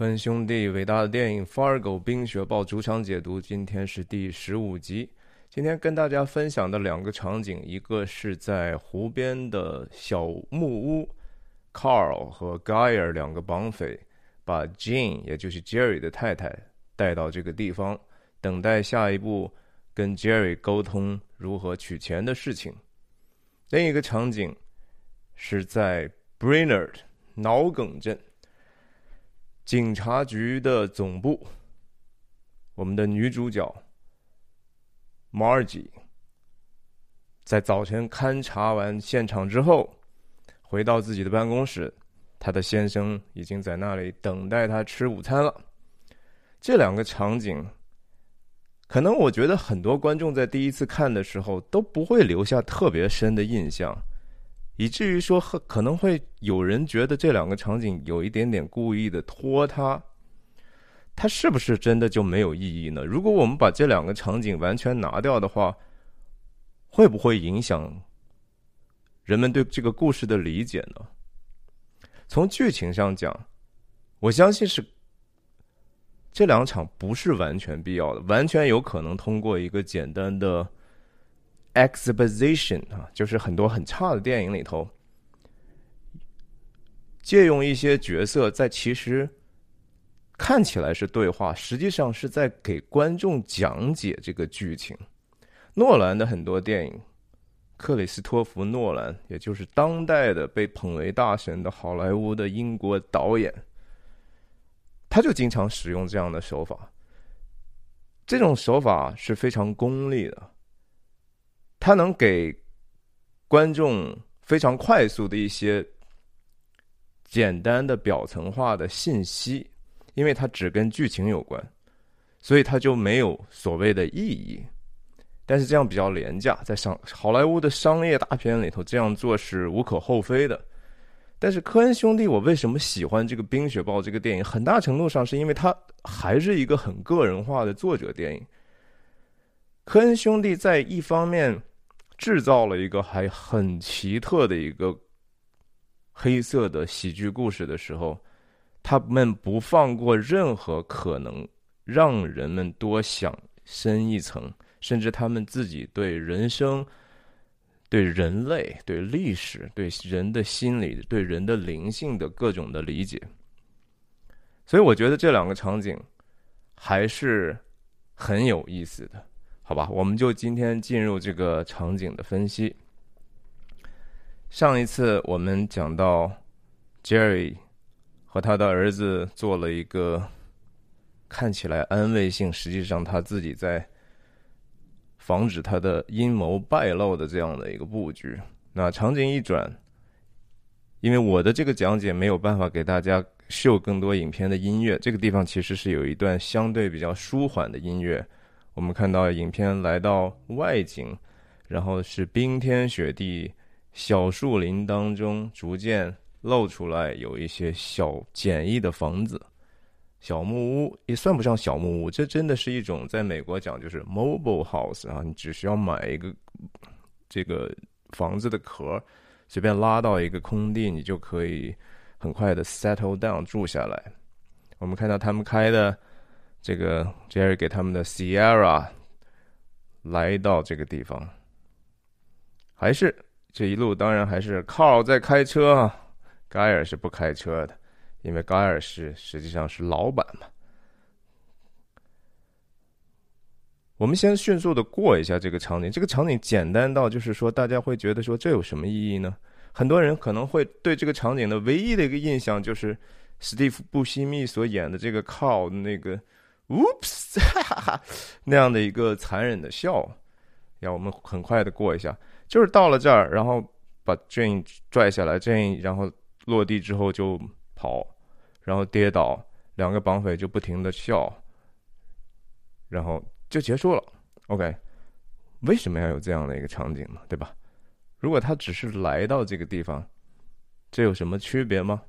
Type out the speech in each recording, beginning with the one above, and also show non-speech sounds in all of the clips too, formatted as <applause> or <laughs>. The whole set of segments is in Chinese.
科恩兄弟伟大的电影《Fargo》冰雪暴主场解读，今天是第十五集。今天跟大家分享的两个场景，一个是在湖边的小木屋，Carl 和 Geyer 两个绑匪把 Jane，也就是 Jerry 的太太带到这个地方，等待下一步跟 Jerry 沟通如何取钱的事情。另一个场景是在 Brainerd 脑梗镇。警察局的总部，我们的女主角 Margie 在早晨勘察完现场之后，回到自己的办公室，她的先生已经在那里等待她吃午餐了。这两个场景，可能我觉得很多观众在第一次看的时候都不会留下特别深的印象。以至于说，可能会有人觉得这两个场景有一点点故意的拖沓，它是不是真的就没有意义呢？如果我们把这两个场景完全拿掉的话，会不会影响人们对这个故事的理解呢？从剧情上讲，我相信是这两场不是完全必要的，完全有可能通过一个简单的。Exposition 啊，就是很多很差的电影里头，借用一些角色，在其实看起来是对话，实际上是在给观众讲解这个剧情。诺兰的很多电影，克里斯托弗·诺兰，也就是当代的被捧为大神的好莱坞的英国导演，他就经常使用这样的手法。这种手法是非常功利的。它能给观众非常快速的一些简单的表层化的信息，因为它只跟剧情有关，所以它就没有所谓的意义。但是这样比较廉价，在商好莱坞的商业大片里头这样做是无可厚非的。但是科恩兄弟，我为什么喜欢这个《冰雪暴》这个电影？很大程度上是因为它还是一个很个人化的作者电影。科恩兄弟在一方面。制造了一个还很奇特的一个黑色的喜剧故事的时候，他们不放过任何可能让人们多想深一层，甚至他们自己对人生、对人类、对历史、对人的心理、对人的灵性的各种的理解。所以，我觉得这两个场景还是很有意思的。好吧，我们就今天进入这个场景的分析。上一次我们讲到，Jerry 和他的儿子做了一个看起来安慰性，实际上他自己在防止他的阴谋败露的这样的一个布局。那场景一转，因为我的这个讲解没有办法给大家秀更多影片的音乐，这个地方其实是有一段相对比较舒缓的音乐。我们看到影片来到外景，然后是冰天雪地，小树林当中逐渐露出来有一些小简易的房子，小木屋也算不上小木屋，这真的是一种在美国讲就是 mobile house 啊，你只需要买一个这个房子的壳，随便拉到一个空地，你就可以很快的 settle down 住下来。我们看到他们开的。这个 Jerry 给他们的 Sierra 来到这个地方，还是这一路当然还是 Carl 在开车啊，Geyer 是不开车的，因为 Geyer 是实际上是老板嘛。我们先迅速的过一下这个场景，这个场景简单到就是说，大家会觉得说这有什么意义呢？很多人可能会对这个场景的唯一的一个印象就是史蒂夫·布西密所演的这个 Carl 那个。Oops，哈 <laughs> 哈那样的一个残忍的笑，要我们很快的过一下。就是到了这儿，然后把 Jane 拽下来，Jane 然后落地之后就跑，然后跌倒，两个绑匪就不停的笑，然后就结束了。OK，为什么要有这样的一个场景呢？对吧？如果他只是来到这个地方，这有什么区别吗？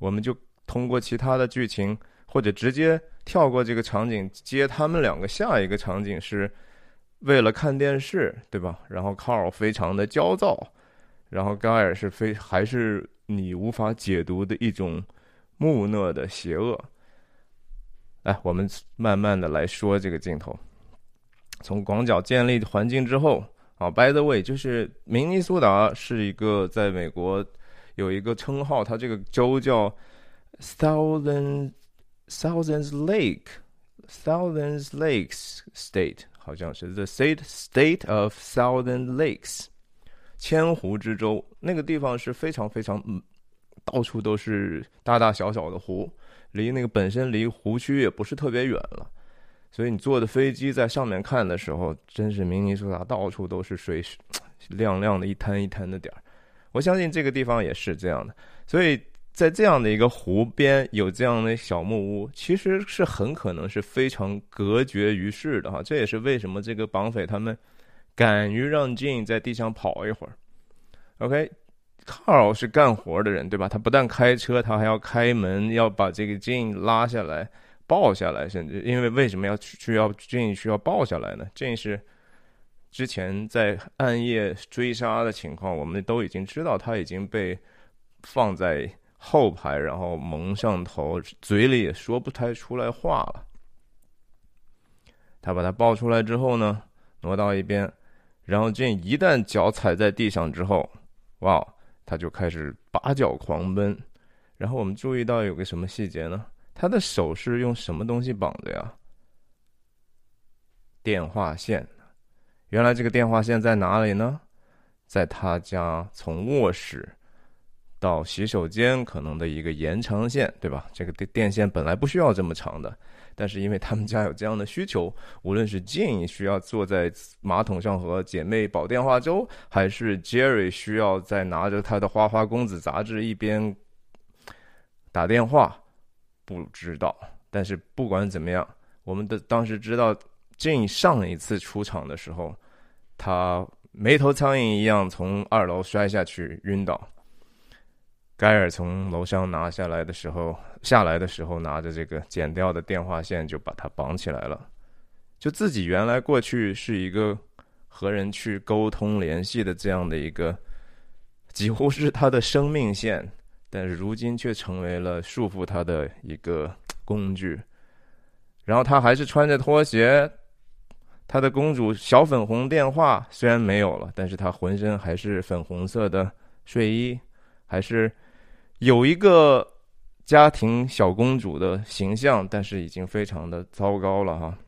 我们就通过其他的剧情。或者直接跳过这个场景，接他们两个下一个场景是为了看电视，对吧？然后 Carl 非常的焦躁，然后 Guy 是非还是你无法解读的一种木讷的邪恶。哎，我们慢慢的来说这个镜头。从广角建立环境之后，啊，by the way，就是明尼苏达是一个在美国有一个称号，它这个州叫 Thousand Thousands Lake Thousands Lakes State，好像是 The State State of Thousand Lakes，千湖之州。那个地方是非常非常嗯，到处都是大大小小的湖，离那个本身离湖区也不是特别远了。所以你坐的飞机在上面看的时候，真是明尼苏达到处都是水，亮亮的一滩一滩的点儿。我相信这个地方也是这样的。所以在这样的一个湖边有这样的小木屋，其实是很可能是非常隔绝于世的哈。这也是为什么这个绑匪他们敢于让 Jane 在地上跑一会儿。OK，Carl 是干活的人对吧？他不但开车，他还要开门，要把这个 Jane 拉下来。抱下来，甚至因为为什么要需要建议需要抱下来呢？这是之前在暗夜追杀的情况，我们都已经知道他已经被放在后排，然后蒙上头，嘴里也说不太出来话了。他把他抱出来之后呢，挪到一边，然后这一旦脚踩在地上之后，哇，他就开始拔脚狂奔。然后我们注意到有个什么细节呢？他的手是用什么东西绑的呀？电话线。原来这个电话线在哪里呢？在他家从卧室到洗手间可能的一个延长线，对吧？这个电电线本来不需要这么长的，但是因为他们家有这样的需求，无论是 Jane 需要坐在马桶上和姐妹煲电话粥，还是 Jerry 需要在拿着他的《花花公子》杂志一边打电话。不知道，但是不管怎么样，我们的当时知道，Jane 上一次出场的时候，他没头苍蝇一样从二楼摔下去晕倒。盖尔从楼上拿下来的时候，下来的时候拿着这个剪掉的电话线就把它绑起来了。就自己原来过去是一个和人去沟通联系的这样的一个，几乎是他的生命线。但是如今却成为了束缚他的一个工具，然后他还是穿着拖鞋，他的公主小粉红电话虽然没有了，但是他浑身还是粉红色的睡衣，还是有一个家庭小公主的形象，但是已经非常的糟糕了哈。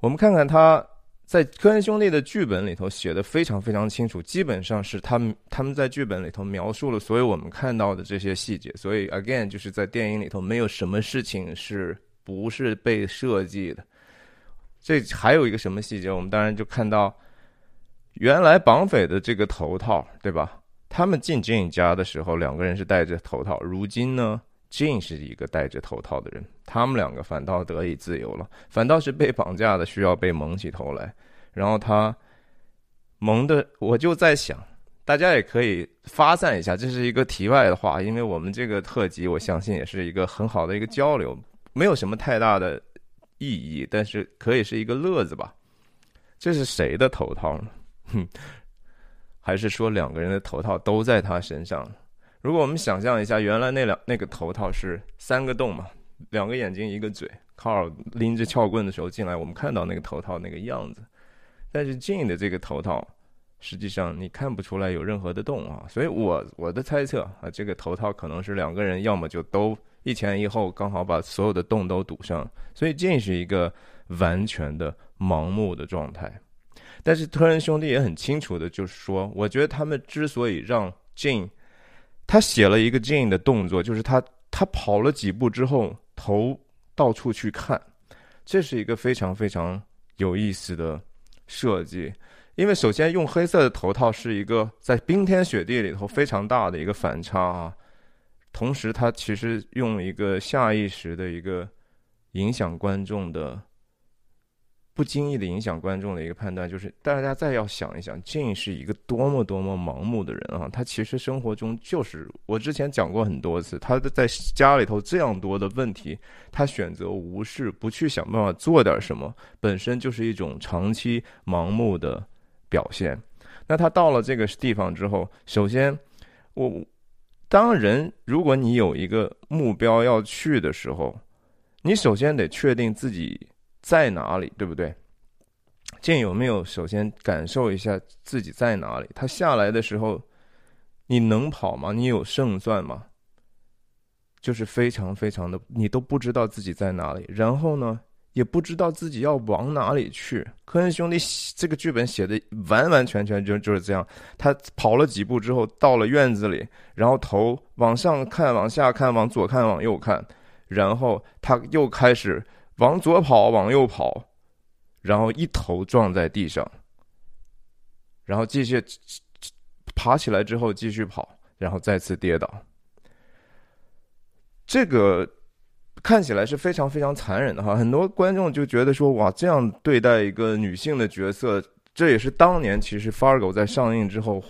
我们看看他。在科恩兄弟的剧本里头写的非常非常清楚，基本上是他们他们在剧本里头描述了所有我们看到的这些细节。所以，again，就是在电影里头没有什么事情是不是被设计的。这还有一个什么细节？我们当然就看到，原来绑匪的这个头套，对吧？他们进 Jane 家的时候，两个人是戴着头套。如今呢，Jane 是一个戴着头套的人，他们两个反倒得以自由了，反倒是被绑架的需要被蒙起头来。然后他蒙的，我就在想，大家也可以发散一下，这是一个题外的话，因为我们这个特辑，我相信也是一个很好的一个交流，没有什么太大的意义，但是可以是一个乐子吧。这是谁的头套呢？哼，还是说两个人的头套都在他身上？如果我们想象一下，原来那两那个头套是三个洞嘛，两个眼睛一个嘴，卡尔拎着撬棍的时候进来，我们看到那个头套那个样子。但是 Jane 的这个头套，实际上你看不出来有任何的洞啊，所以我我的猜测啊，这个头套可能是两个人要么就都一前一后，刚好把所有的洞都堵上，所以 Jane 是一个完全的盲目的状态。但是特恩兄弟也很清楚的，就是说，我觉得他们之所以让 Jane，他写了一个 Jane 的动作，就是他他跑了几步之后，头到处去看，这是一个非常非常有意思的。设计，因为首先用黑色的头套是一个在冰天雪地里头非常大的一个反差啊，同时它其实用一个下意识的一个影响观众的。不经意的影响观众的一个判断，就是大家再要想一想，Jane 是一个多么多么盲目的人啊！他其实生活中就是我之前讲过很多次，他的在家里头这样多的问题，他选择无视，不去想办法做点什么，本身就是一种长期盲目的表现。那他到了这个地方之后，首先，我当人如果你有一个目标要去的时候，你首先得确定自己在哪里，对不对？剑有没有首先感受一下自己在哪里？他下来的时候，你能跑吗？你有胜算吗？就是非常非常的，你都不知道自己在哪里，然后呢，也不知道自己要往哪里去。科恩兄弟这个剧本写的完完全全就就是这样。他跑了几步之后，到了院子里，然后头往上看，往下看，往左看，往右看，然后他又开始往左跑，往右跑，然后一头撞在地上，然后继续爬起来之后继续跑，然后再次跌倒。这个看起来是非常非常残忍的哈，很多观众就觉得说哇，这样对待一个女性的角色，这也是当年其实《Fargo》在上映之后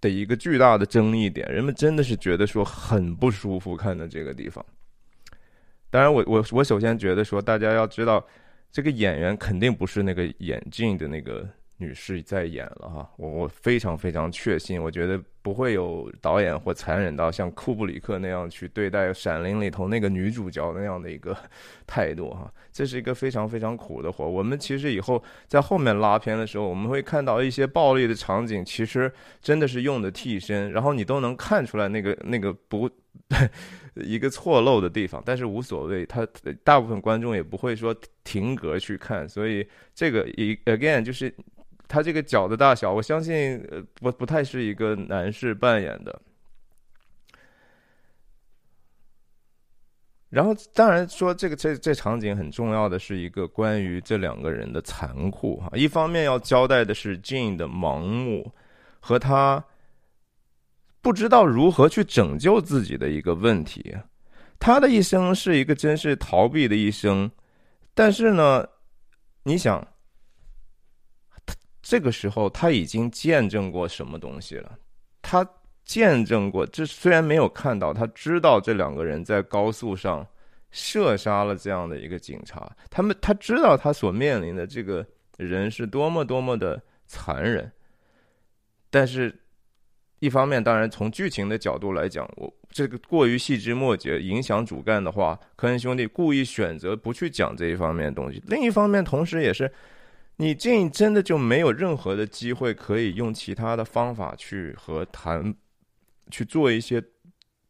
的一个巨大的争议点，人们真的是觉得说很不舒服看的这个地方。当然，我我我首先觉得说，大家要知道，这个演员肯定不是那个眼镜的那个。女士在演了哈，我我非常非常确信，我觉得不会有导演或残忍到像库布里克那样去对待《闪灵》里头那个女主角那样的一个 <laughs> 态度哈，这是一个非常非常苦的活。我们其实以后在后面拉片的时候，我们会看到一些暴力的场景，其实真的是用的替身，然后你都能看出来那个那个不 <laughs> 一个错漏的地方，但是无所谓，他大部分观众也不会说停格去看，所以这个一 again 就是。他这个脚的大小，我相信呃不不太是一个男士扮演的。然后当然说这个这这场景很重要的是一个关于这两个人的残酷哈，一方面要交代的是 Jane 的盲目和他不知道如何去拯救自己的一个问题。他的一生是一个真是逃避的一生，但是呢，你想。这个时候他已经见证过什么东西了？他见证过，这虽然没有看到，他知道这两个人在高速上射杀了这样的一个警察。他们他知道他所面临的这个人是多么多么的残忍。但是，一方面，当然从剧情的角度来讲，我这个过于细枝末节，影响主干的话，科恩兄弟故意选择不去讲这一方面的东西。另一方面，同时也是。你这真的就没有任何的机会可以用其他的方法去和谈，去做一些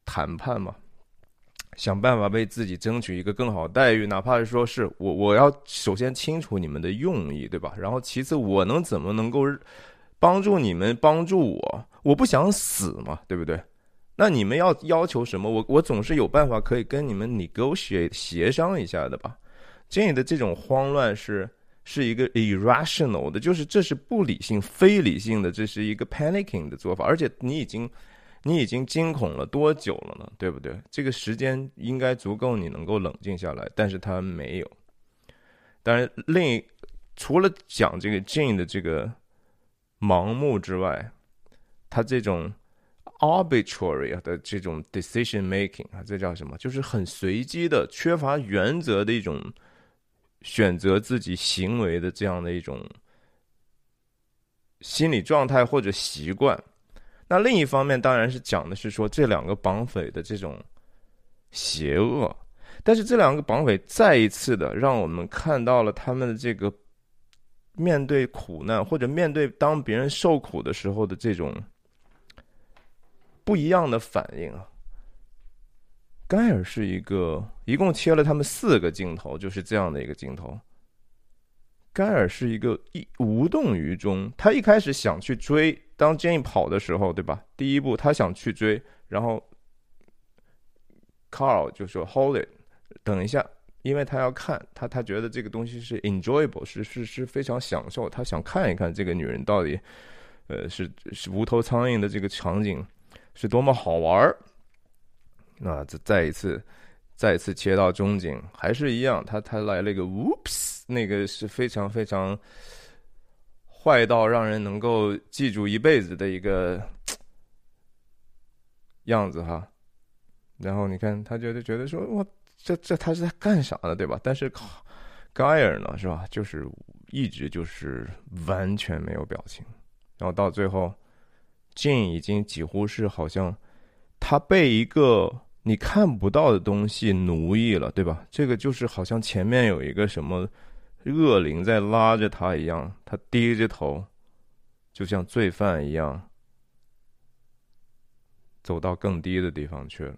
谈判吗？想办法为自己争取一个更好待遇，哪怕是说是我，我要首先清楚你们的用意，对吧？然后其次，我能怎么能够帮助你们帮助我？我不想死嘛，对不对？那你们要要求什么？我我总是有办法可以跟你们 negotiate 协商一下的吧？这样的这种慌乱是。是一个 irrational 的，就是这是不理性、非理性的，这是一个 panicking 的做法。而且你已经，你已经惊恐了多久了呢？对不对？这个时间应该足够你能够冷静下来，但是他没有。当然，另除了讲这个 Jane 的这个盲目之外，他这种 arbitrary 的这种 decision making 啊，这叫什么？就是很随机的、缺乏原则的一种。选择自己行为的这样的一种心理状态或者习惯，那另一方面当然是讲的是说这两个绑匪的这种邪恶，但是这两个绑匪再一次的让我们看到了他们的这个面对苦难或者面对当别人受苦的时候的这种不一样的反应啊。盖尔是一个，一共切了他们四个镜头，就是这样的一个镜头。盖尔是一个一无动于衷，他一开始想去追，当 Jane 跑的时候，对吧？第一步他想去追，然后 Carl 就说 Hold it，等一下，因为他要看，他他觉得这个东西是 enjoyable，是是是非常享受，他想看一看这个女人到底，呃，是是无头苍蝇的这个场景是多么好玩儿。那再再一次，再一次切到中景，还是一样，他他来了一个 whoops，那个是非常非常坏到让人能够记住一辈子的一个样子哈。然后你看，他觉得觉得说，哇，这这他是在干啥呢，对吧？但是盖尔呢，是吧？就是一直就是完全没有表情，然后到最后，Jane 已经几乎是好像他被一个。你看不到的东西奴役了，对吧？这个就是好像前面有一个什么恶灵在拉着他一样，他低着头，就像罪犯一样，走到更低的地方去了。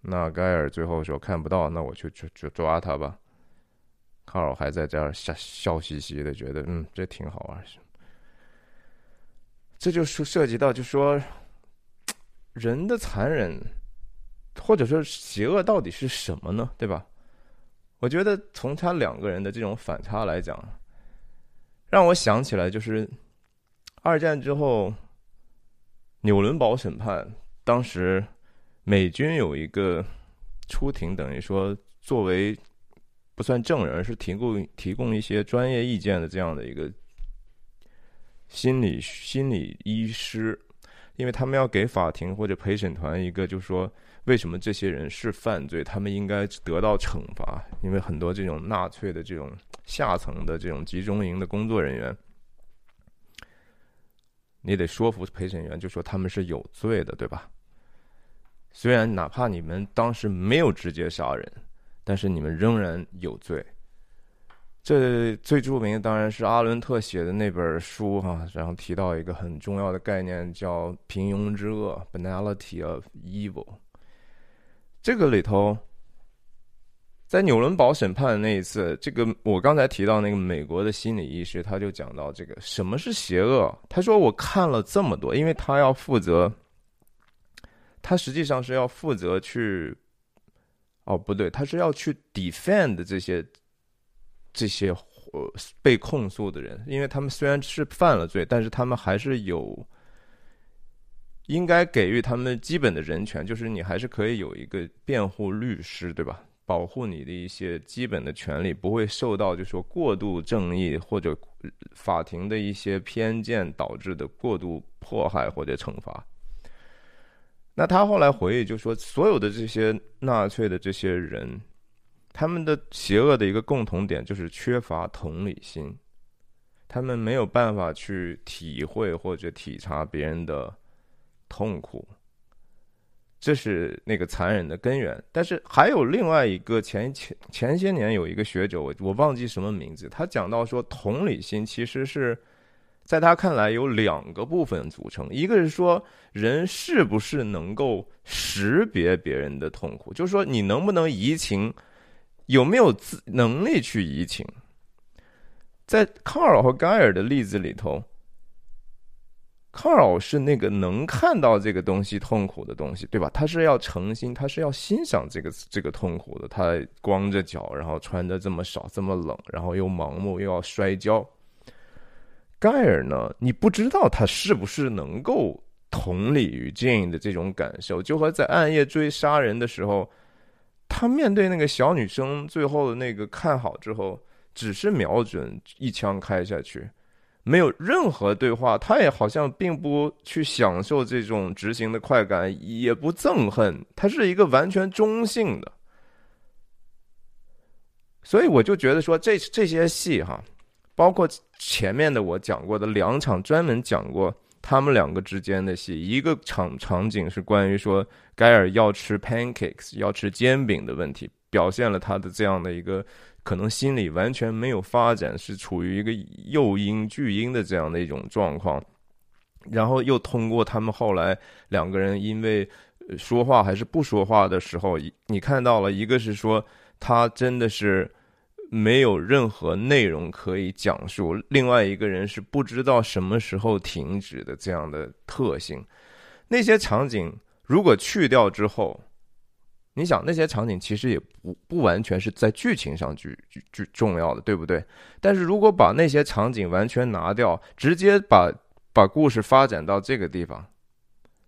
那盖尔最后说看不到，那我就就就抓他吧。卡尔还在这儿笑笑嘻嘻的，觉得嗯，这挺好玩。这就是涉及到，就说人的残忍。或者说邪恶到底是什么呢？对吧？我觉得从他两个人的这种反差来讲，让我想起来就是二战之后纽伦堡审判，当时美军有一个出庭，等于说作为不算证人，是提供提供一些专业意见的这样的一个心理心理医师，因为他们要给法庭或者陪审团一个，就说。为什么这些人是犯罪？他们应该得到惩罚，因为很多这种纳粹的这种下层的这种集中营的工作人员，你得说服陪审员，就说他们是有罪的，对吧？虽然哪怕你们当时没有直接杀人，但是你们仍然有罪。这最著名的当然是阿伦特写的那本书哈，然后提到一个很重要的概念，叫“平庸之恶 ”（banality of evil）。这个里头，在纽伦堡审判的那一次，这个我刚才提到那个美国的心理医师，他就讲到这个什么是邪恶。他说我看了这么多，因为他要负责，他实际上是要负责去，哦不对，他是要去 defend 这些这些呃被控诉的人，因为他们虽然是犯了罪，但是他们还是有。应该给予他们基本的人权，就是你还是可以有一个辩护律师，对吧？保护你的一些基本的权利，不会受到就说过度正义或者法庭的一些偏见导致的过度迫害或者惩罚。那他后来回忆就说，所有的这些纳粹的这些人，他们的邪恶的一个共同点就是缺乏同理心，他们没有办法去体会或者体察别人的。痛苦，这是那个残忍的根源。但是还有另外一个前前前些年有一个学者，我我忘记什么名字，他讲到说，同理心其实是在他看来有两个部分组成，一个是说人是不是能够识别别人的痛苦，就是说你能不能移情，有没有自能力去移情。在卡尔和盖尔的例子里头。卡尔是那个能看到这个东西痛苦的东西，对吧？他是要诚心，他是要欣赏这个这个痛苦的。他光着脚，然后穿的这么少，这么冷，然后又盲目，又要摔跤。盖尔呢？你不知道他是不是能够同理于 Jane 的这种感受，就和在暗夜追杀人的时候，他面对那个小女生最后的那个看好之后，只是瞄准一枪开下去。没有任何对话，他也好像并不去享受这种执行的快感，也不憎恨，他是一个完全中性的。所以我就觉得说，这这些戏哈，包括前面的我讲过的两场，专门讲过他们两个之间的戏，一个场场景是关于说盖尔要吃 pancakes，要吃煎饼的问题，表现了他的这样的一个。可能心理完全没有发展，是处于一个幼婴巨婴的这样的一种状况，然后又通过他们后来两个人因为说话还是不说话的时候，你看到了一个是说他真的是没有任何内容可以讲述，另外一个人是不知道什么时候停止的这样的特性。那些场景如果去掉之后。你想那些场景其实也不不完全是在剧情上具具具重要的，对不对？但是如果把那些场景完全拿掉，直接把把故事发展到这个地方，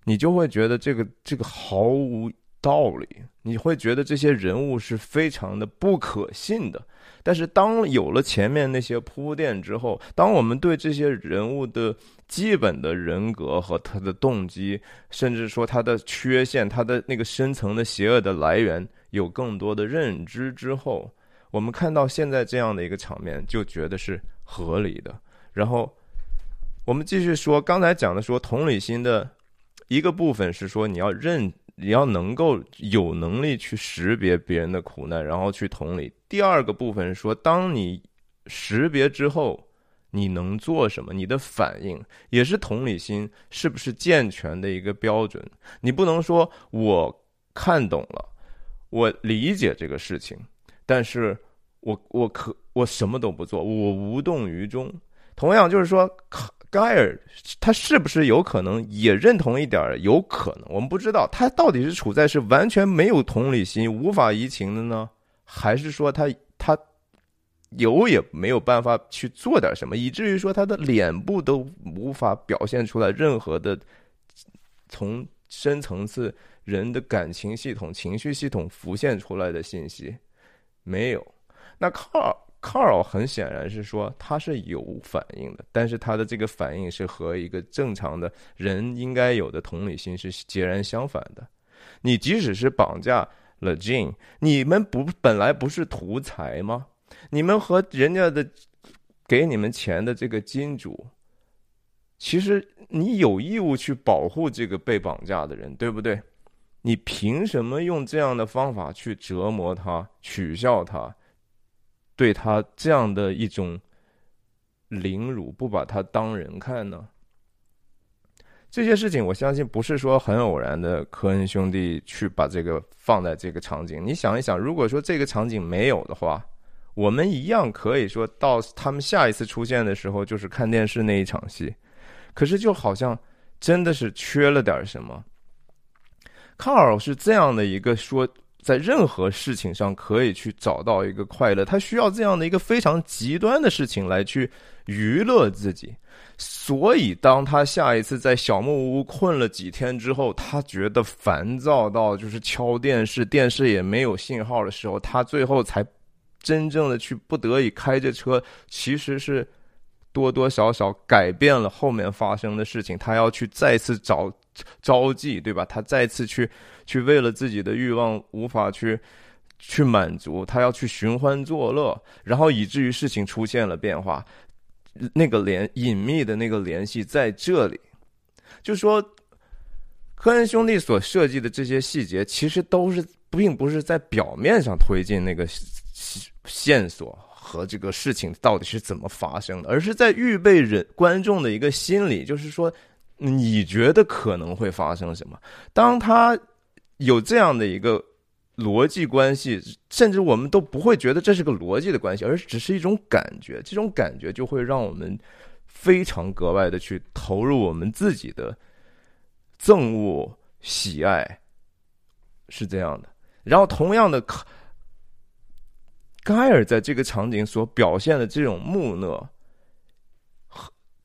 你就会觉得这个这个毫无道理，你会觉得这些人物是非常的不可信的。但是当有了前面那些铺垫之后，当我们对这些人物的基本的人格和他的动机，甚至说他的缺陷、他的那个深层的邪恶的来源有更多的认知之后，我们看到现在这样的一个场面，就觉得是合理的。然后我们继续说，刚才讲的说同理心的一个部分是说你要认你要能够有能力去识别别人的苦难，然后去同理。第二个部分说，当你识别之后，你能做什么？你的反应也是同理心是不是健全的一个标准？你不能说我看懂了，我理解这个事情，但是我我可我什么都不做，我无动于衷。同样就是说。盖尔他是不是有可能也认同一点？有可能，我们不知道他到底是处在是完全没有同理心、无法移情的呢，还是说他他有也没有办法去做点什么，以至于说他的脸部都无法表现出来任何的从深层次人的感情系统、情绪系统浮现出来的信息没有？那靠。Carl 很显然是说他是有反应的，但是他的这个反应是和一个正常的人应该有的同理心是截然相反的。你即使是绑架了 Jane，你们不本来不是图财吗？你们和人家的给你们钱的这个金主，其实你有义务去保护这个被绑架的人，对不对？你凭什么用这样的方法去折磨他、取笑他？对他这样的一种凌辱，不把他当人看呢？这些事情，我相信不是说很偶然的。科恩兄弟去把这个放在这个场景，你想一想，如果说这个场景没有的话，我们一样可以说到他们下一次出现的时候，就是看电视那一场戏。可是就好像真的是缺了点什么。卡尔是这样的一个说。在任何事情上可以去找到一个快乐，他需要这样的一个非常极端的事情来去娱乐自己。所以，当他下一次在小木屋困了几天之后，他觉得烦躁到就是敲电视，电视也没有信号的时候，他最后才真正的去不得已开着车，其实是多多少少改变了后面发生的事情。他要去再次找招妓，对吧？他再次去。去为了自己的欲望无法去去满足，他要去寻欢作乐，然后以至于事情出现了变化。那个联隐秘的那个联系在这里，就说科恩兄弟所设计的这些细节，其实都是并不是在表面上推进那个线索和这个事情到底是怎么发生的，而是在预备人观众的一个心理，就是说你觉得可能会发生什么，当他。有这样的一个逻辑关系，甚至我们都不会觉得这是个逻辑的关系，而只是一种感觉。这种感觉就会让我们非常格外的去投入我们自己的憎恶、喜爱，是这样的。然后，同样的，盖尔在这个场景所表现的这种木讷，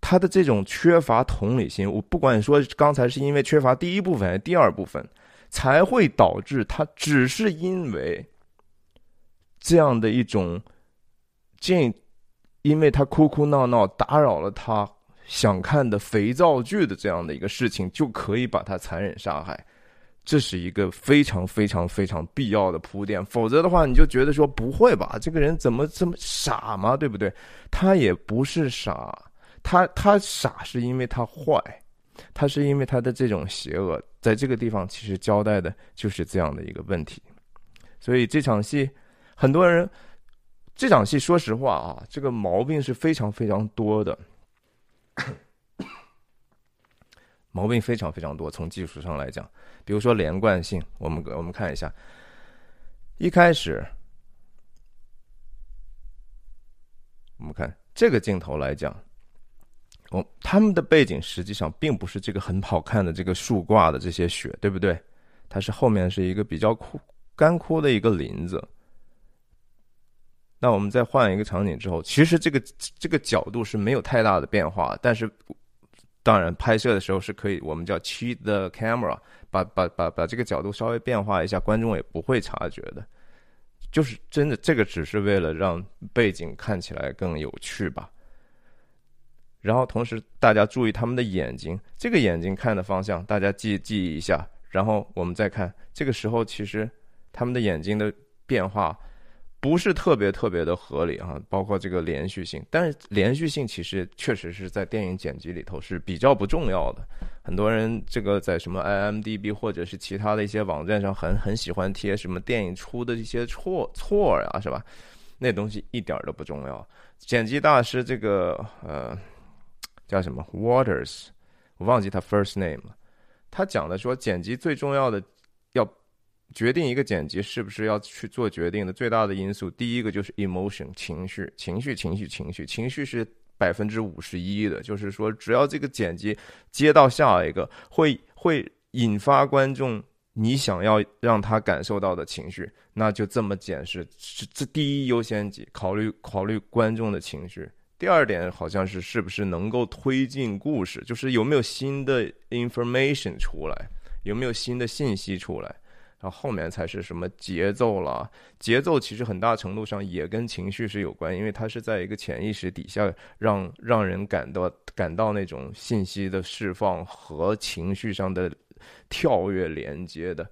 他的这种缺乏同理心，我不管说刚才是因为缺乏第一部分还是第二部分。才会导致他只是因为这样的一种，这，因为他哭哭闹闹打扰了他想看的肥皂剧的这样的一个事情，就可以把他残忍杀害。这是一个非常非常非常必要的铺垫，否则的话，你就觉得说不会吧？这个人怎么这么傻吗？对不对？他也不是傻，他他傻是因为他坏。他是因为他的这种邪恶，在这个地方其实交代的就是这样的一个问题，所以这场戏，很多人，这场戏说实话啊，这个毛病是非常非常多的，毛病非常非常多。从技术上来讲，比如说连贯性，我们我们看一下，一开始，我们看这个镜头来讲。哦，他们的背景实际上并不是这个很好看的这个树挂的这些雪，对不对？它是后面是一个比较枯干枯的一个林子。那我们再换一个场景之后，其实这个这个角度是没有太大的变化，但是当然拍摄的时候是可以，我们叫 cheat the camera，把把把把这个角度稍微变化一下，观众也不会察觉的。就是真的，这个只是为了让背景看起来更有趣吧。然后同时，大家注意他们的眼睛，这个眼睛看的方向，大家记记忆一下。然后我们再看，这个时候其实他们的眼睛的变化不是特别特别的合理啊，包括这个连续性。但是连续性其实确实是在电影剪辑里头是比较不重要的。很多人这个在什么 IMDB 或者是其他的一些网站上很很喜欢贴什么电影出的一些错错呀，是吧？那东西一点都不重要。剪辑大师这个呃叫什么 Waters，我忘记他 first name 了。他讲的说，剪辑最重要的要决定一个剪辑是不是要去做决定的最大的因素，第一个就是 emotion 情绪，情绪，情绪，情绪，情绪是。百分之五十一的，就是说，只要这个剪辑接到下一个，会会引发观众你想要让他感受到的情绪，那就这么剪是是这第一优先级，考虑考虑观众的情绪。第二点好像是是不是能够推进故事，就是有没有新的 information 出来，有没有新的信息出来。然后后面才是什么节奏了？节奏其实很大程度上也跟情绪是有关，因为它是在一个潜意识底下让让人感到感到那种信息的释放和情绪上的跳跃连接的。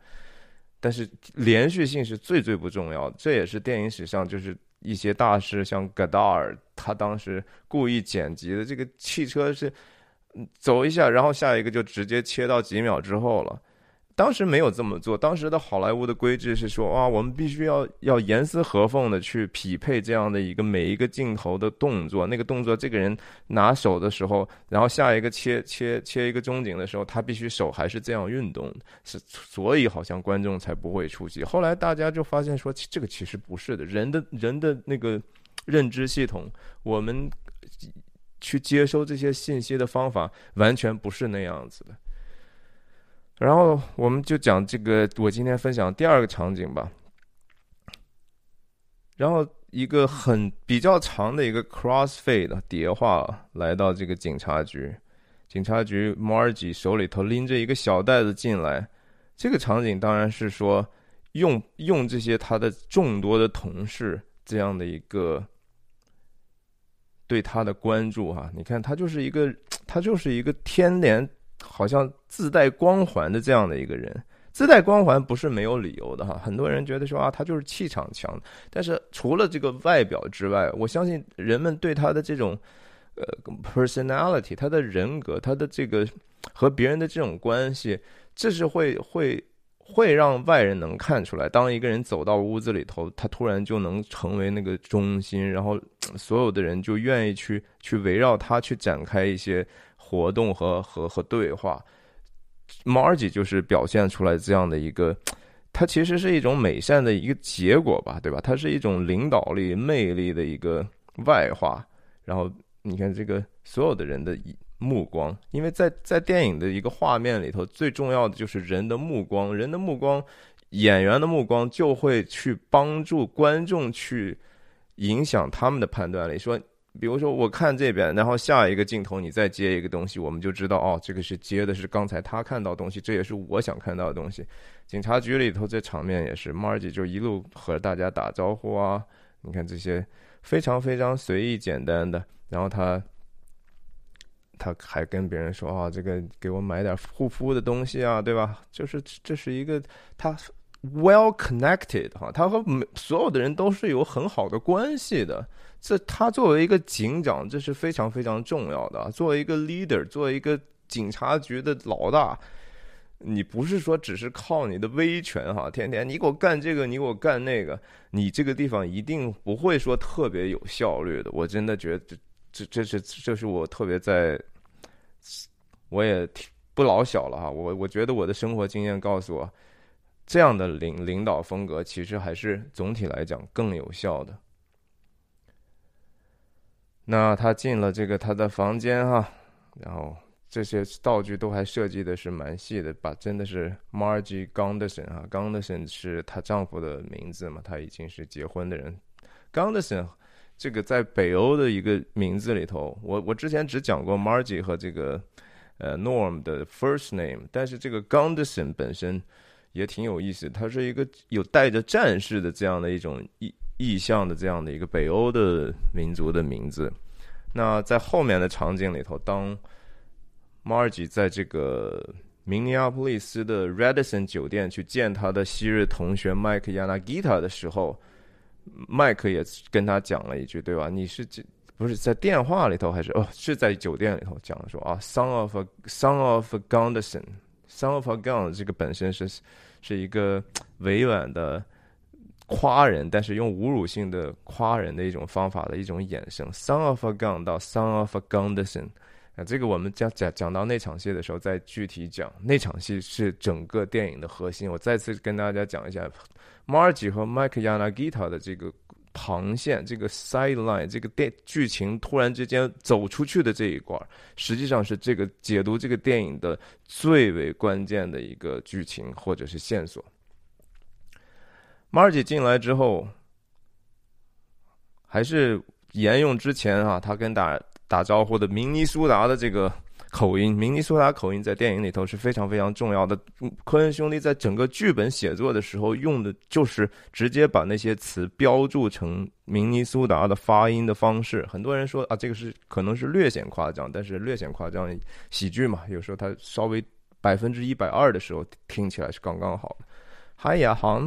但是连续性是最最不重要的，这也是电影史上就是一些大师像戈达尔他当时故意剪辑的这个汽车是走一下，然后下一个就直接切到几秒之后了。当时没有这么做，当时的好莱坞的规制是说，啊，我们必须要要严丝合缝的去匹配这样的一个每一个镜头的动作，那个动作，这个人拿手的时候，然后下一个切切切一个中景的时候，他必须手还是这样运动，是所以好像观众才不会出戏。后来大家就发现说，这个其实不是的，人的人的那个认知系统，我们去接收这些信息的方法完全不是那样子的。然后我们就讲这个，我今天分享第二个场景吧。然后一个很比较长的一个 crossfade 叠化来到这个警察局，警察局 Margie 手里头拎着一个小袋子进来。这个场景当然是说用用这些他的众多的同事这样的一个对他的关注哈，你看他就是一个他就是一个天连。好像自带光环的这样的一个人，自带光环不是没有理由的哈。很多人觉得说啊，他就是气场强。但是除了这个外表之外，我相信人们对他的这种呃 personality，他的人格，他的这个和别人的这种关系，这是会会会让外人能看出来。当一个人走到屋子里头，他突然就能成为那个中心，然后所有的人就愿意去去围绕他去展开一些。活动和和和对话，Margie 就是表现出来这样的一个，它其实是一种美善的一个结果吧，对吧？它是一种领导力、魅力的一个外化。然后你看这个所有的人的目光，因为在在电影的一个画面里头，最重要的就是人的目光，人的目光，演员的目光就会去帮助观众去影响他们的判断力，说。比如说，我看这边，然后下一个镜头你再接一个东西，我们就知道哦，这个是接的是刚才他看到东西，这也是我想看到的东西。警察局里头这场面也是，Margie 就一路和大家打招呼啊，你看这些非常非常随意简单的，然后他他还跟别人说啊，这个给我买点护肤的东西啊，对吧？就是这是一个他 well connected 哈，他和所有的人都是有很好的关系的。这他作为一个警长，这是非常非常重要的。作为一个 leader，作为一个警察局的老大，你不是说只是靠你的威权哈，天天你给我干这个，你给我干那个，你这个地方一定不会说特别有效率的。我真的觉得这这这是这是我特别在，我也不老小了哈。我我觉得我的生活经验告诉我，这样的领领导风格其实还是总体来讲更有效的。那他进了这个他的房间哈，然后这些道具都还设计的是蛮细的，把真的是 Margie Gunderson 啊，Gunderson 是她丈夫的名字嘛，她已经是结婚的人。Gunderson 这个在北欧的一个名字里头，我我之前只讲过 Margie 和这个呃 Norm 的 first name，但是这个 Gunderson 本身也挺有意思，它是一个有带着战士的这样的一种意。意象的这样的一个北欧的民族的名字，那在后面的场景里头，当 Margie 在这个明尼阿波利斯的 Radisson 酒店去见他的昔日同学 Mike Yanagita 的时候麦克也跟他讲了一句，对吧？你是这不是在电话里头，还是哦是在酒店里头讲说啊，Son of a Son of a Gunderson，Son of a Gun 这个本身是是一个委婉的夸人，但是用侮辱性的夸人的一种方法的一种衍生，Son of a Gun 到 Son of a Gunderson。啊，这个我们讲讲讲到那场戏的时候再具体讲。那场戏是整个电影的核心。我再次跟大家讲一下，Margie 和 Mike Yanagita 的这个旁线，这个 sideline，这个电剧情突然之间走出去的这一块，实际上是这个解读这个电影的最为关键的一个剧情或者是线索。Margie 进来之后，还是沿用之前啊，他跟大。打招呼的明尼苏达的这个口音，明尼苏达口音在电影里头是非常非常重要的。科恩兄弟在整个剧本写作的时候用的就是直接把那些词标注成明尼苏达的发音的方式。很多人说啊，这个是可能是略显夸张，但是略显夸张，喜剧嘛，有时候它稍微百分之一百二的时候听起来是刚刚好的。嗨呀，好。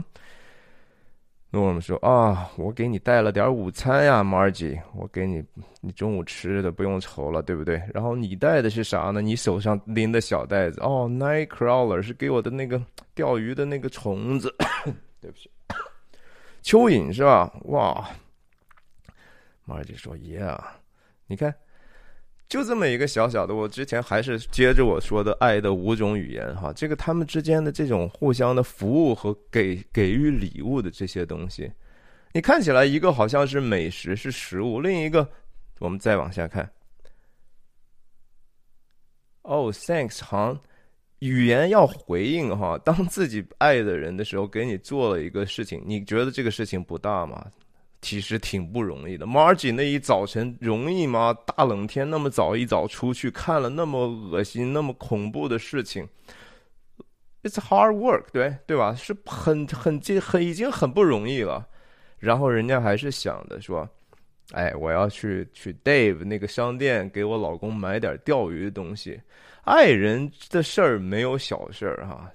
诺尔说：“啊，我给你带了点午餐呀，Margie，我给你，你中午吃的不用愁了，对不对？然后你带的是啥呢？你手上拎的小袋子，哦，Nightcrawler 是给我的那个钓鱼的那个虫子，对不起，蚯蚓是吧？哇，Margie 说：Yeah，你看。”就这么一个小小的，我之前还是接着我说的爱的五种语言哈，这个他们之间的这种互相的服务和给给予礼物的这些东西，你看起来一个好像是美食是食物，另一个我们再往下看，哦，thanks，哈，语言要回应哈，当自己爱的人的时候给你做了一个事情，你觉得这个事情不大吗？其实挺不容易的。Margie 那一早晨容易吗？大冷天那么早一早出去看了那么恶心、那么恐怖的事情，It's hard work，对对吧？是很很很很已经很不容易了。然后人家还是想的说：“哎，我要去去 Dave 那个商店给我老公买点钓鱼的东西。爱人的事儿没有小事儿哈。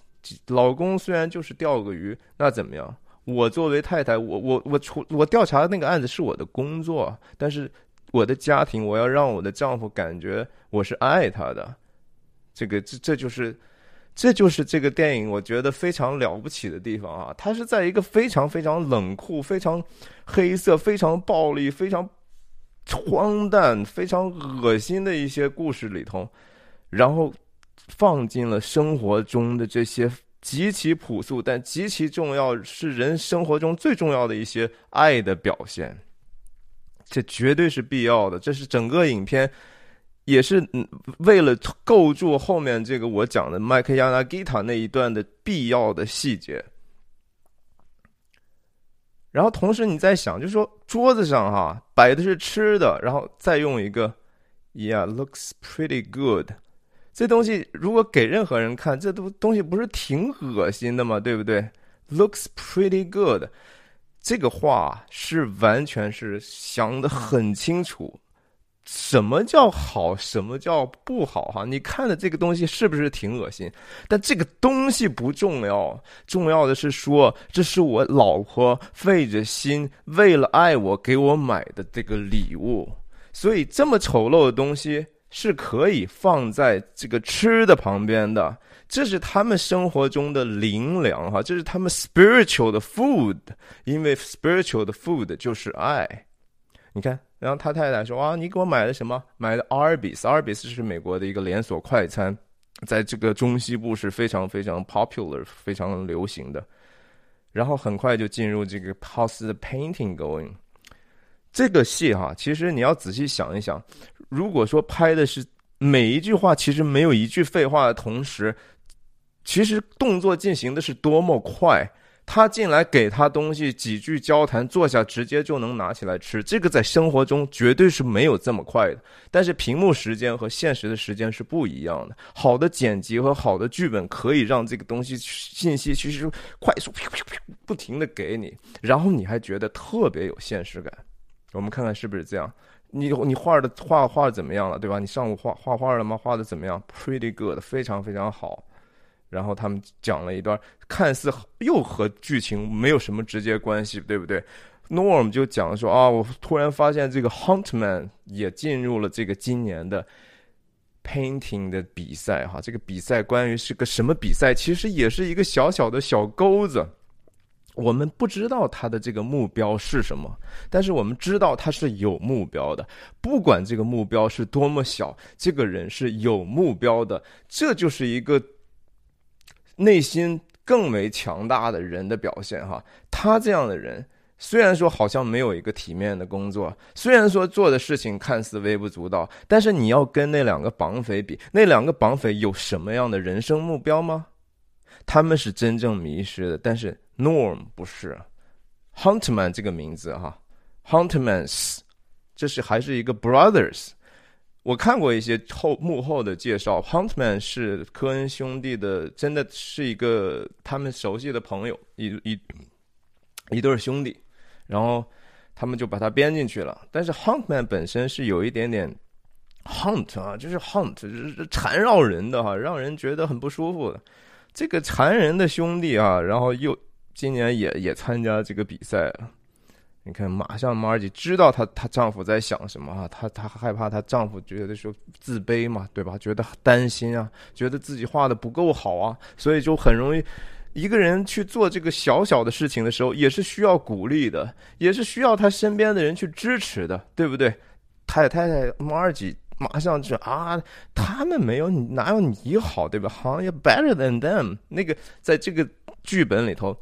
老公虽然就是钓个鱼，那怎么样？”我作为太太，我我我出我调查的那个案子是我的工作，但是我的家庭，我要让我的丈夫感觉我是爱他的，这个这这就是这就是这个电影我觉得非常了不起的地方啊！它是在一个非常非常冷酷、非常黑色、非常暴力、非常荒诞、非常恶心的一些故事里头，然后放进了生活中的这些。极其朴素，但极其重要，是人生活中最重要的一些爱的表现。这绝对是必要的，这是整个影片，也是为了构筑后面这个我讲的麦克亚纳吉塔那一段的必要的细节。然后同时你在想，就是说桌子上哈摆的是吃的，然后再用一个，Yeah，looks pretty good。这东西如果给任何人看，这都东西不是挺恶心的吗？对不对？Looks pretty good，这个话是完全是想的很清楚，什么叫好，什么叫不好？哈，你看的这个东西是不是挺恶心？但这个东西不重要，重要的是说，这是我老婆费着心，为了爱我给我买的这个礼物，所以这么丑陋的东西。是可以放在这个吃的旁边的，这是他们生活中的灵粮哈，这是他们 spiritual 的 food，因为 spiritual 的 food 就是爱。你看，然后他太太说：“啊，你给我买了什么？买的 Arby's，Arby's 是美国的一个连锁快餐，在这个中西部是非常非常 popular、非常流行的。”然后很快就进入这个 house 的 painting going。这个戏哈，其实你要仔细想一想。如果说拍的是每一句话其实没有一句废话的同时，其实动作进行的是多么快。他进来给他东西，几句交谈，坐下直接就能拿起来吃。这个在生活中绝对是没有这么快的。但是屏幕时间和现实的时间是不一样的。好的剪辑和好的剧本可以让这个东西信息其实快速不停的给你，然后你还觉得特别有现实感。我们看看是不是这样。你你画的画画的怎么样了，对吧？你上午画画画了吗？画的怎么样？Pretty good，非常非常好。然后他们讲了一段，看似又和剧情没有什么直接关系，对不对？Norm 就讲说啊，我突然发现这个 Huntman 也进入了这个今年的 painting 的比赛哈。这个比赛关于是个什么比赛？其实也是一个小小的小钩子。我们不知道他的这个目标是什么，但是我们知道他是有目标的。不管这个目标是多么小，这个人是有目标的，这就是一个内心更为强大的人的表现哈。他这样的人，虽然说好像没有一个体面的工作，虽然说做的事情看似微不足道，但是你要跟那两个绑匪比，那两个绑匪有什么样的人生目标吗？他们是真正迷失的，但是。Norm 不是，Huntman 这个名字哈，Huntmans，这是还是一个 Brothers。我看过一些后幕后的介绍，Huntman 是科恩兄弟的，真的是一个他们熟悉的朋友，一一一对兄弟，然后他们就把他编进去了。但是 Huntman 本身是有一点点 hunt 啊，就是 hunt，就是缠绕人的哈，让人觉得很不舒服的。这个缠人的兄弟啊，然后又。今年也也参加这个比赛了，你看，马上 Margie 知道她她丈夫在想什么啊？她她害怕她丈夫觉得说自卑嘛，对吧？觉得担心啊，觉得自己画的不够好啊，所以就很容易一个人去做这个小小的事情的时候，也是需要鼓励的，也是需要他身边的人去支持的，对不对？太太太 Margie 马上就啊，他们没有你哪有你好，对吧？好像 better than them 那个在这个剧本里头。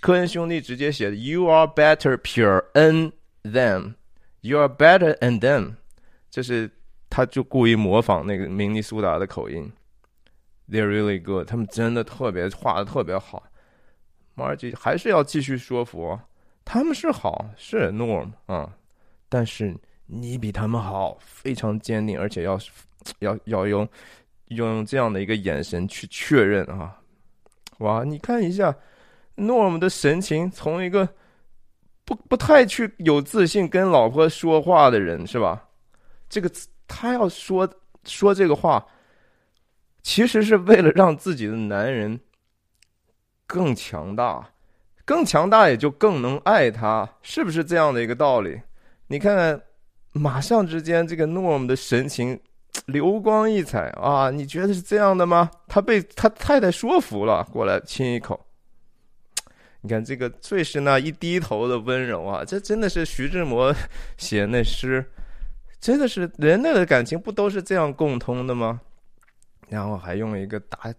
科恩兄弟直接写的 “You are better pure 'n them, you are better than them”，这是他就故意模仿那个明尼苏达的口音。They're really good，他们真的特别画的特别好。Margie 还是要继续说服，他们是好，是 Norm 啊，但是你比他们好，非常坚定，而且要 <tsk> 要要用用这样的一个眼神去确认啊！哇，你看一下。Norm 的神情，从一个不不太去有自信跟老婆说话的人，是吧？这个他要说说这个话，其实是为了让自己的男人更强大，更强大也就更能爱他，是不是这样的一个道理？你看看，马上之间这个诺姆的神情流光溢彩啊！你觉得是这样的吗？他被他太太说服了，过来亲一口。你看这个最是那一低头的温柔啊，这真的是徐志摩写那诗，真的是人类的感情不都是这样共通的吗？然后还用一个打，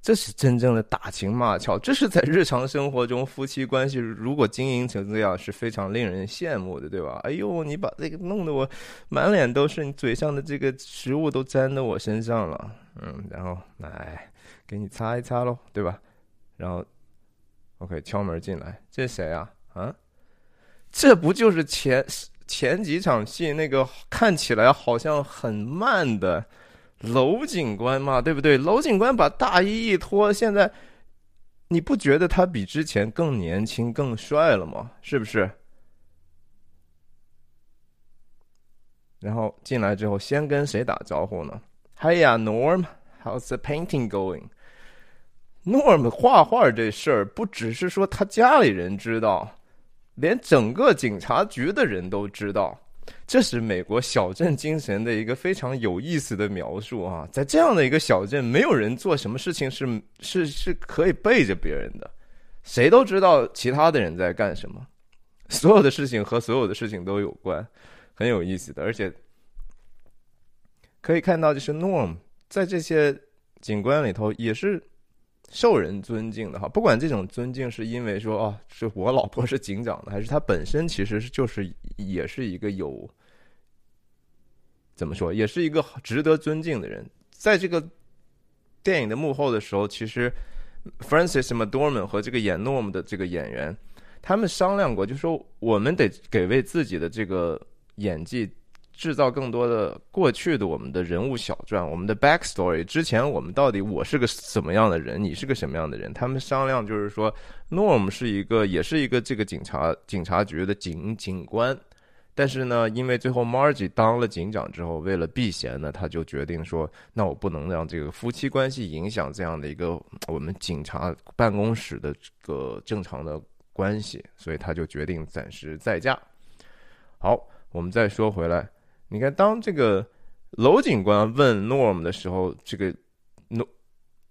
这是真正的打情骂俏，这是在日常生活中夫妻关系如果经营成这样是非常令人羡慕的，对吧？哎呦，你把这个弄得我满脸都是，你嘴上的这个食物都粘到我身上了，嗯，然后来给你擦一擦喽，对吧？然后。OK，敲门进来，这谁啊？啊，这不就是前前几场戏那个看起来好像很慢的娄警官嘛，对不对？娄警官把大衣一脱，现在你不觉得他比之前更年轻、更帅了吗？是不是？然后进来之后，先跟谁打招呼呢？Hi 呀，Norm，How's the painting going？Norm 画画这事儿，不只是说他家里人知道，连整个警察局的人都知道。这是美国小镇精神的一个非常有意思的描述啊！在这样的一个小镇，没有人做什么事情是是是可以背着别人的，谁都知道其他的人在干什么，所有的事情和所有的事情都有关，很有意思的。而且可以看到，就是 Norm 在这些警官里头也是。受人尊敬的哈，不管这种尊敬是因为说啊，是我老婆是警长的，还是他本身其实是就是也是一个有怎么说，也是一个值得尊敬的人。在这个电影的幕后的时候，其实 Francis m c d o r m a n 和这个演 Norm 的这个演员，他们商量过，就说我们得给为自己的这个演技。制造更多的过去的我们的人物小传，我们的 backstory。之前我们到底我是个什么样的人，你是个什么样的人？他们商量就是说，Norm 是一个，也是一个这个警察警察局的警警官，但是呢，因为最后 Margie 当了警长之后，为了避嫌呢，他就决定说，那我不能让这个夫妻关系影响这样的一个我们警察办公室的这个正常的关系，所以他就决定暂时再驾。好，我们再说回来，你看，当这个娄警官问 Norm 的时候，这个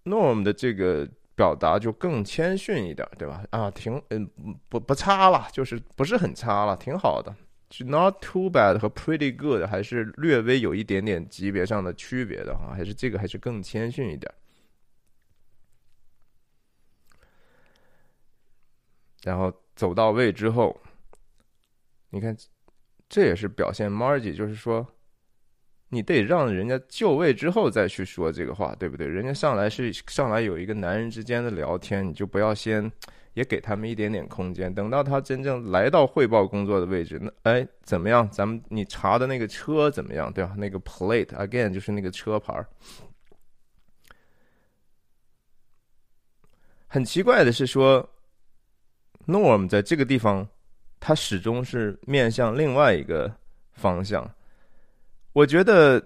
Norm 的这个表达就更谦逊一点，对吧？啊，挺嗯不不差了，就是不是很差了，挺好的。是 not too bad 和 pretty good 还是略微有一点点级别上的区别的哈，还是这个还是更谦逊一点。然后走到位之后，你看，这也是表现 Margie，就是说，你得让人家就位之后再去说这个话，对不对？人家上来是上来有一个男人之间的聊天，你就不要先。也给他们一点点空间，等到他真正来到汇报工作的位置，那哎怎么样？咱们你查的那个车怎么样？对吧？那个 plate again 就是那个车牌。很奇怪的是说，Norm 在这个地方，他始终是面向另外一个方向。我觉得。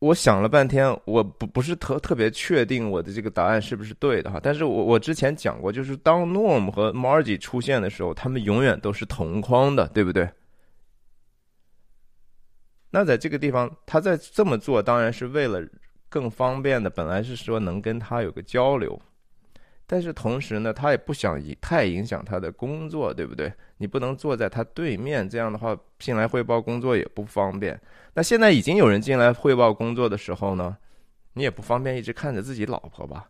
我想了半天，我不不是特特别确定我的这个答案是不是对的哈。但是我我之前讲过，就是当 Norm 和 Margie 出现的时候，他们永远都是同框的，对不对？那在这个地方，他在这么做，当然是为了更方便的，本来是说能跟他有个交流。但是同时呢，他也不想影太影响他的工作，对不对？你不能坐在他对面，这样的话进来汇报工作也不方便。那现在已经有人进来汇报工作的时候呢，你也不方便一直看着自己老婆吧？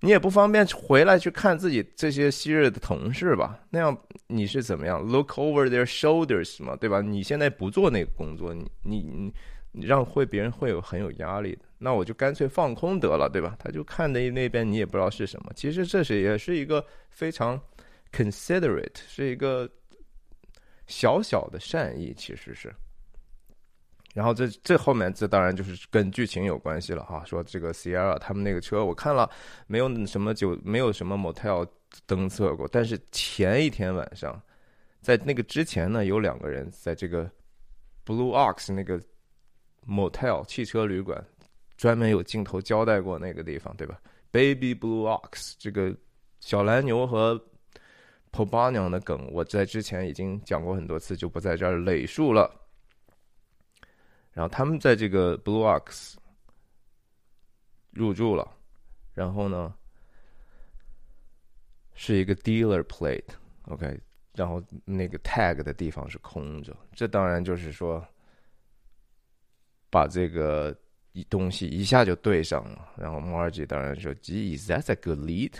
你也不方便回来去看自己这些昔日的同事吧？那样你是怎么样？Look over their shoulders 嘛，对吧？你现在不做那个工作，你你你你让会别人会有很有压力的。那我就干脆放空得了，对吧？他就看的那边，你也不知道是什么。其实这是也是一个非常 considerate，是一个小小的善意，其实是。然后这这后面这当然就是跟剧情有关系了哈。说这个 Sierra 他们那个车，我看了没有什么酒，没有什么 motel 登测过。但是前一天晚上，在那个之前呢，有两个人在这个 Blue Ox 那个 motel 汽车旅馆。专门有镜头交代过那个地方，对吧？Baby Blue Ox 这个小蓝牛和 p 巴娘的梗，我在之前已经讲过很多次，就不在这儿累述了。然后他们在这个 Blue Ox 入住了，然后呢是一个 Dealer Plate，OK，然后那个 Tag 的地方是空着，这当然就是说把这个。一东西一下就对上了，然后 Margie 当然说，g is that a good lead？”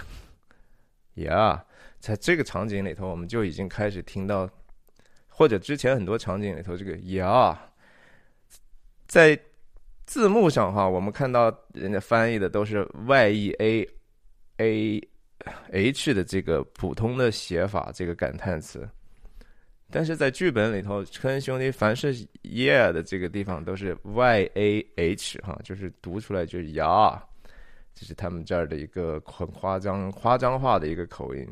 Yeah，在这个场景里头，我们就已经开始听到，或者之前很多场景里头，这个 “Yeah”，在字幕上哈，我们看到人家翻译的都是 “Y E A A H” 的这个普通的写法，这个感叹词。但是在剧本里头，科恩兄弟凡是 “yeah” 的这个地方都是 “y a h” 哈，就是读出来就是“呀”，这是他们这儿的一个很夸张、夸张化的一个口音。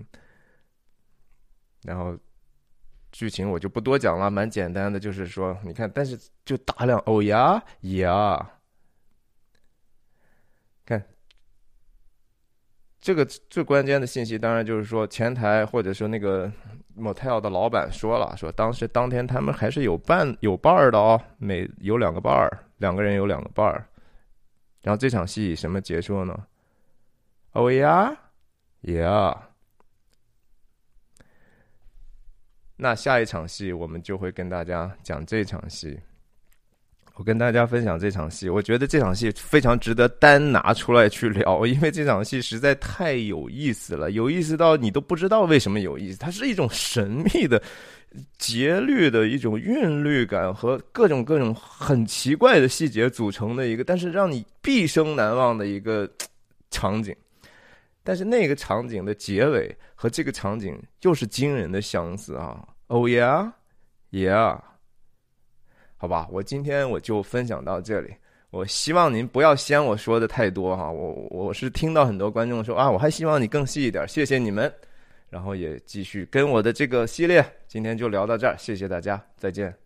然后剧情我就不多讲了，蛮简单的，就是说，你看，但是就大量“哦呀呀”，看这个最关键的信息，当然就是说前台或者说那个。Motel 的老板说了，说当时当天他们还是有伴有伴儿的哦，每有两个伴儿，两个人有两个伴儿。然后这场戏以什么结束呢？Oh yeah，yeah。那下一场戏我们就会跟大家讲这场戏。我跟大家分享这场戏，我觉得这场戏非常值得单拿出来去聊，因为这场戏实在太有意思了，有意思到你都不知道为什么有意思。它是一种神秘的、节律的一种韵律感和各种各种很奇怪的细节组成的一个，但是让你毕生难忘的一个场景。但是那个场景的结尾和这个场景又是惊人的相似啊！Oh yeah, yeah. 好吧，我今天我就分享到这里。我希望您不要嫌我说的太多哈，我我是听到很多观众说啊，我还希望你更细一点，谢谢你们。然后也继续跟我的这个系列，今天就聊到这儿，谢谢大家，再见。